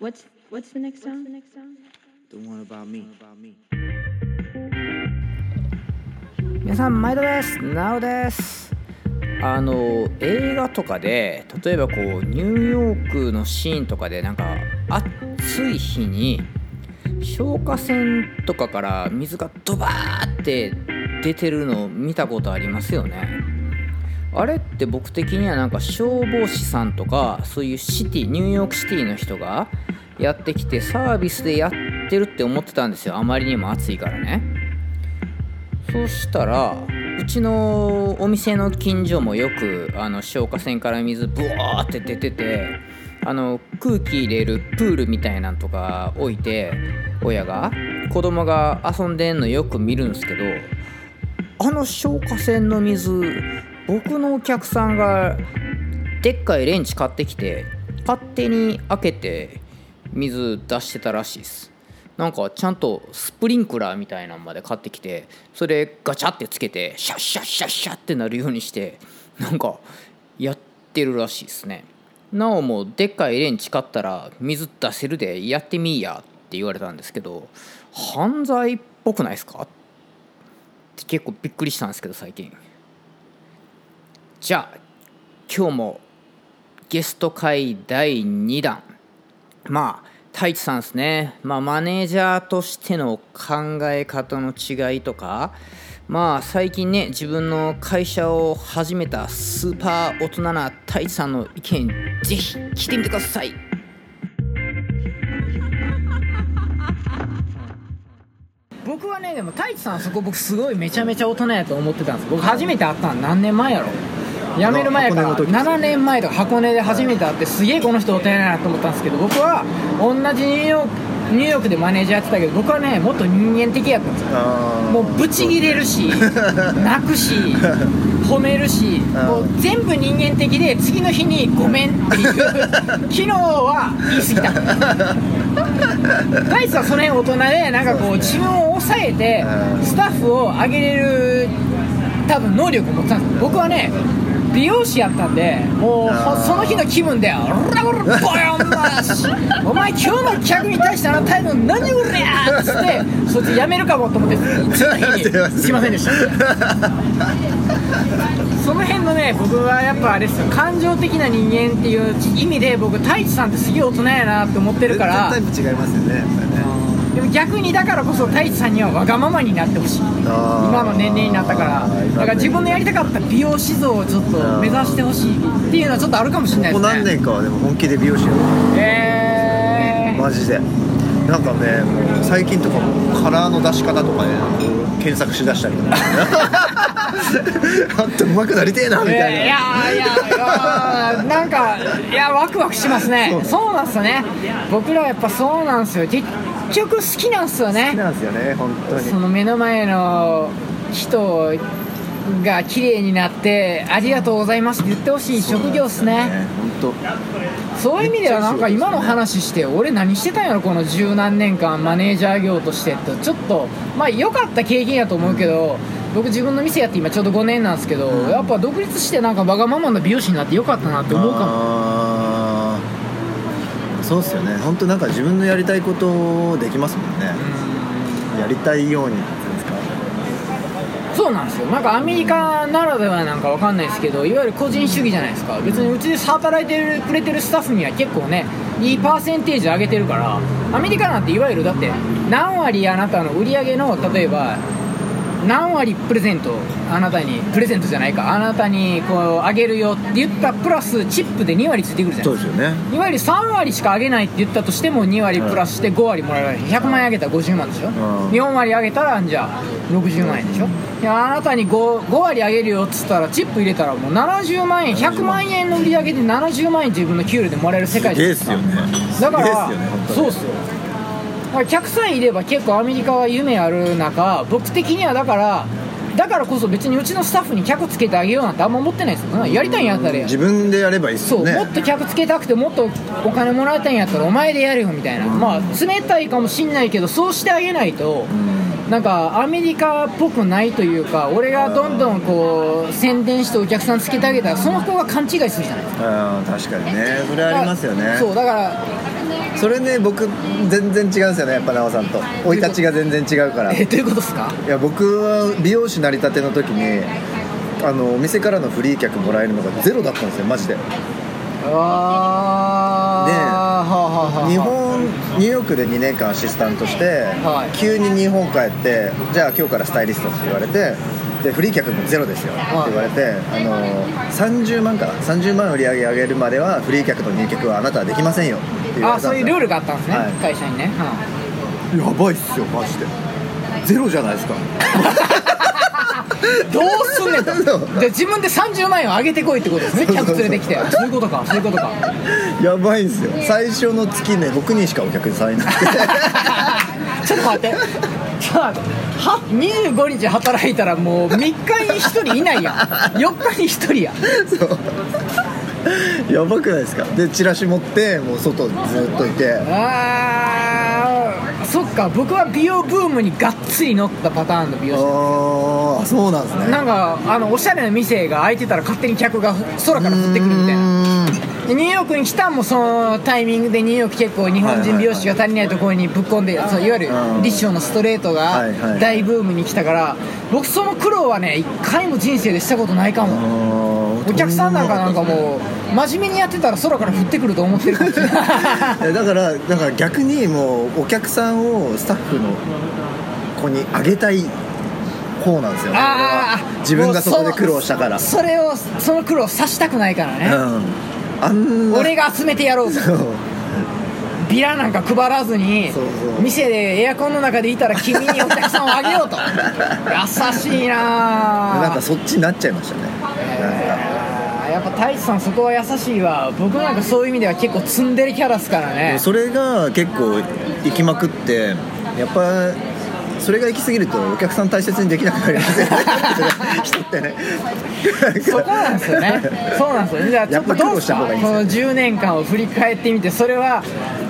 What's what's the next song? The one about me. 皆さん毎度ですなおですあの映画とかで例えばこうニューヨークのシーンとかでなんか暑い日に消火栓とかから水がドバーって出てるのを見たことありますよねあれって僕的にはなんか消防士さんとかそういうシティニューヨークシティの人がやってきてサービスでやってるって思ってたんですよ。あまりにも暑いからね。そしたらうちのお店の近所もよくあの消火栓から水ブワーって出ててあの空気入れるプールみたいなんとか置いて親が子供が遊んでんのよく見るんですけどあの消火栓の水僕のお客さんがでっかいレンチ買ってきて勝手に開けて水出してたらしいです。なんかちゃんとスプリンクラーみたいなのまで買ってきてそれガチャってつけてシャッシャッシャッシャッってなるようにしてなんかやってるらしいですね。なおもでっかいレンチ買ったら水出せるでやってみいやって言われたんですけど犯罪っぽくないですか？って結構びっくりしたんですけど最近。じゃあ今日もゲスト会第2弾。まあ太一さんですね、まあ、マネージャーとしての考え方の違いとか。まあ最近ね自分の会社を始めたスーパー大人な太一さんの意見ぜひ聞いてみてください。僕はねでも太一さんそこ僕すごいめちゃめちゃ大人やと思ってたんです。僕初めて会ったの何年前やろ？辞める前から箱根の時7年前とか箱根で初めて会ってすげえこの人大人やなと思ったんですけど僕は同じニューヨークニューヨークでマネージャーやってたけど僕はねもっと人間的やったんですよ。もうブチギレるし 泣くし褒めるしもう全部人間的で次の日に「ごめん」っていう。昨日は言い過ぎた。大地はその辺大人でなんかこう自分を抑えてスタッフを上げれる多分能力を持ってたんです僕はね美容師やったんでもうその日の気分で「オラオラボヨンマシお前今日の客に対してあの態度何おりゃ!」っつってそいつ辞めるかもと思って次の日にすいませんでしたその辺のね僕はやっぱあれですよ感情的な人間っていう意味で僕太一さんってすげえ大人やなって思ってるからタイプ違いますよねでも逆にだからこそ太一さんにはわがままになってほしい。今の年齢になったから。だから自分のやりたかった美容師像をちょっと目指してほしいっていうのはちょっとあるかもしれないここですね。何年かはでも本気で美容師やってえー、マジで。なんかね最近とかもカラーの出し方とかね検索しだしたりとか。あんた上手くなりてえなみたいな、いやいやいやなんかいやワクワクしますね。そう。なんすよね。僕らやっぱそうなんすよ。結局好きなんすよね。好きなんですよね本当に。その目の前の人が綺麗になってありがとうございますって言ってほしい職業っすね。本そういう意味ではなんか今の話して俺何してたんやろこの十何年間マネージャー業としてって。ちょっとまあ良かった経験やと思うけど僕自分の店やって今ちょうど5年なんですけどやっぱ独立してなんかわがままな美容師になってよかったなって当思うかもそうっすよね。本当なんか自分のやりたいことできますもんね。やりたいようにそうなんですよ。なんかアメリカならではなんかわかんないですけどいわゆる個人主義じゃないですか。別にうちで働いてるくれてるスタッフには結構ねいいパーセンテージ上げてるからアメリカなんていわゆるだって何割あなたの売り上げの例えば何割プレゼントあなたにプレゼントじゃないか。あなたにこうあげるよって言ったプラスチップで2割ついてくるじゃないですか。そうですよね。いわゆる3割しか上げないって言ったとしても2割プラスして5割もらえる100万円上げたら50万でしょ、ん。4割上げたらじゃあ60万円でしょ。いやあなたに 5, 5割上げるよっつったらチップ入れたらもう70万円100万円の売り上げで70万円自分の給料でもらえる世界じゃないですか。すげえっすよね。だからねそうっすよ客さんいれば結構アメリカは夢ある中僕的にはだからだからこそ別にうちのスタッフに客つけてあげようなんてあんま思ってないですよ。やりたいんやったらや自分でやればいいっすそう、よね。もっと客つけたくてもっとお金もらいたいんやったらお前でやるよみたいな、まあ冷たいかもしんないけどそうしてあげないと、なんかアメリカっぽくないというか俺がどんどんこう宣伝してお客さんつけてあげたらその人が勘違いするじゃないですか。確かにね。それありますよね。そうだからそれね僕全然違うんですよねやっぱ奈緒さんと。生い立ちが全然違うから。いえどういうことですか？や僕は美容師なりたての時にあのお店からのフリー客もらえるのがゼロだったんですよマジで。ああ日本ニューヨークで2年間アシスタントして、はい。急に日本帰ってじゃあ今日からスタイリストって言われてでフリー客もゼロですよってはい。言われて、あの30万かな？30万売り上げ上げるまではフリー客と入客はあなたはできませんよって言わあれたんですよ。そういうルールがあったんですね、はい。会社にね、やばいっすよマジで。ゼロじゃないですか。う んどうすんねんと。そうで自分で30万円を上げてこいってことですね。客連れてきて。そういうことかそういうことか。やばいんですよ。最初の月ね6人しかお客さんいなくて。ちょっと待って。ちょっと待っては25日働いたらもう3日に1人いないやん。4日に1人やそう。やばくないですか？でチラシ持ってもう外ずっといて。あーそっか僕は美容ブームにがっつり乗ったパターンの美容師。ああそうなんですね。なんかあのおしゃれな店が開いてたら勝手に客が空から降ってくるみたいなニューヨークに来たんもそのタイミングでニューヨーク結構日本人美容師が足りないところにぶっ込んでそういわゆるうん。立証のストレートがはいはい。大ブームに来たから僕その苦労はね一回も人生でしたことないかも。お客さんなんかなんかもう真面目にやってたら空から降ってくると思ってるかもしれないえだからだから逆にもうお客さんをスタッフの子にあげたい方なんですよね。自分がそこで苦労したから。それをその苦労さしたくないからね、うんあんな。俺が集めてやろう。とそう。ビラなんか配らずにそうそう。店でエアコンの中でいたら君にお客さんをあげようと。優しいなぁ。なんかそっちになっちゃいましたね。やっぱ太一さんそこは優しいわ。僕なんかそういう意味では結構ツンデレキャラっすからね。それが結構行きまくってやっぱそれが行き過ぎるとお客さん大切にできなくなりますよね。人ってねそこなんですよね。そうなんですよじゃあちょっとどうこのです10年間を振り返ってみてそれは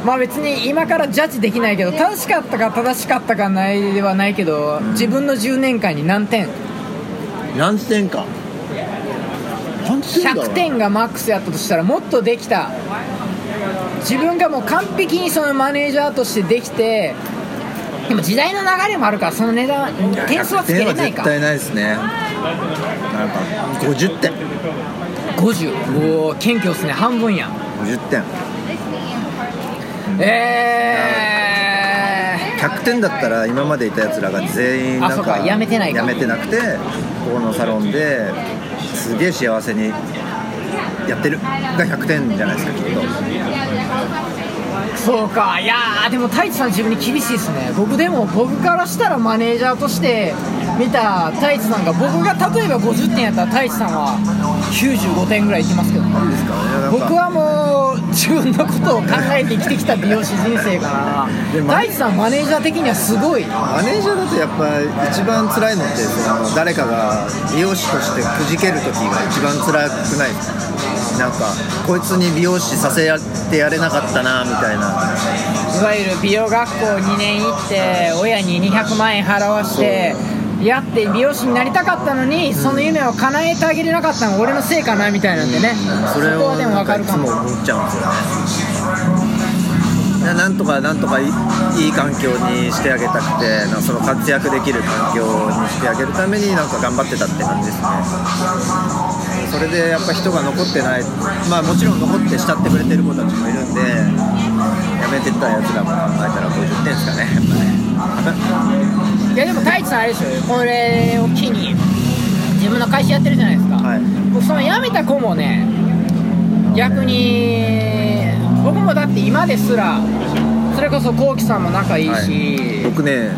まあ別に今からジャッジできないけど正しかったか正しかったかないではないけど自分の10年間に何点？何点か。何点だろう？100点がマックスやったとしたらもっとできた。自分がもう完璧にそのマネージャーとしてできてでも時代の流れもあるからその値段点数はつけれない100点は絶か対ないですね。なんか50点50おお謙虚っすね。半分や50点え100点だったら今までいたやつらが全員なんか辞めてないか。辞めてなくてここのサロンですげえ幸せにやってるが100点じゃないですかきっと。ー、そうか。いやーでも太一さん自分に厳しいですね。僕でも僕からしたらマネージャーとして見た太一さんが僕が例えば50点やったら太一さんは95点ぐらいいきますけどね。僕はもう自分のことを考えて生きてきた美容師人生から太一さんマネージャー的にはすごい。マネージャーだとやっぱ一番辛いのってその誰かが美容師としてくじける時が一番辛くないですか？なんかこいつに美容師させてやれなかったなみたいな。いわゆる美容学校2年行って親に200万円払わしてやって美容師になりたかったのにその夢を叶えてあげれなかったのは俺のせいかなみたいなんでね。それをこはでも分かるかも。も思っちゃうんですよ。ねななんとかなんとかいいい環境にしてあげたくてなその活躍できる環境にしてあげるためになんか頑張ってたって感じですね。それでやっぱ人が残ってないまあもちろん残って慕ってくれてる子たちもいるんでやめてったやつらも考えたら50点ですかねやっぱね。いやでも太一さんあれでしょこれを機に自分の会社やってるじゃないですか、はい。僕その辞めた子もね逆に僕もだって今ですらそれこそこうきさんも仲いいし、はい僕ね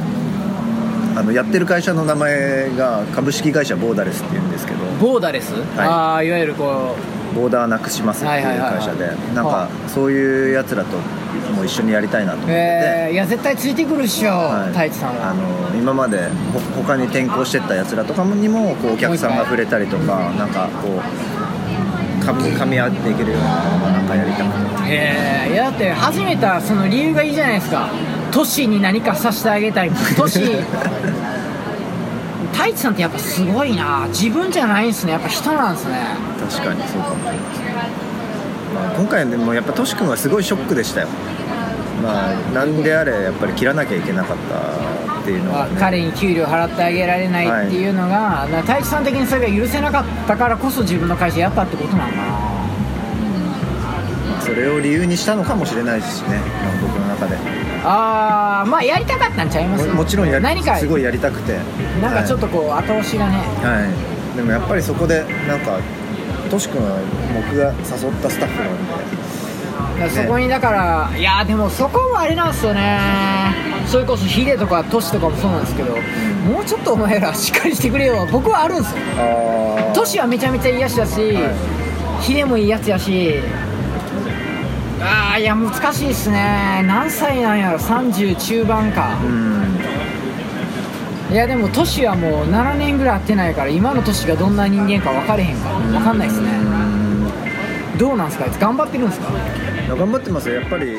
あのやってる会社の名前が株式会社ボーダレスっていうんですけど。ボーダレス、ああいわゆるこボーダーなくしますっていうはいはいはいはい。会社でなんはかそういうやつらとも一緒にやりたいなと思って、えー、いや絶対ついてくるっしょ、はい。太一さんは。あの今までほ他に転校してったやつらとかにもこうお客さんが触れたりとかなんかこうかみ合っていけるようななんかやりたくてえー、いやだって始めたその理由がいいじゃないですか。都市に何かさせてあげたい 都市。太一さんってやっぱすごいな。自分じゃないんですね。やっぱ人なんですね。確かにそうかもしれないですね、まあ、今回でもやっぱトシ君はすごいショックでしたよまあなんであれやっぱり切らなきゃいけなかったっていうのは、ね、彼に給料払ってあげられないっていうのが、だから太一さん的にそれが許せなかったからこそ自分の会社やったってことなのかな。まあそれを理由にしたのかもしれないですしねまあ僕の中で。ああまあやりたかったんちゃいます？ももちろんやり何かすごいやりたくて。なんかちょっとこう後押しがね、はい、はい、でもやっぱりそこでなんかトシ君は僕が誘ったスタッフなんでそこにだから、いやでもそこもあれなんですよね。それこそヒデとかトシとかもそうなんですけど、もうちょっとお前らしっかりしてくれよ。僕はあるんですよ。トシはめちゃめちゃいいやつだし、ヒデもいいやつやしああいや難しいっすね。何歳なんやろ。30中盤か。うん。いやでもトシはもう7年ぐらい会ってないから今のトシがどんな人間か分かれへんから分かんないっすねどうなんですかあいつ頑張ってるんですか？頑張ってますよ。やっぱり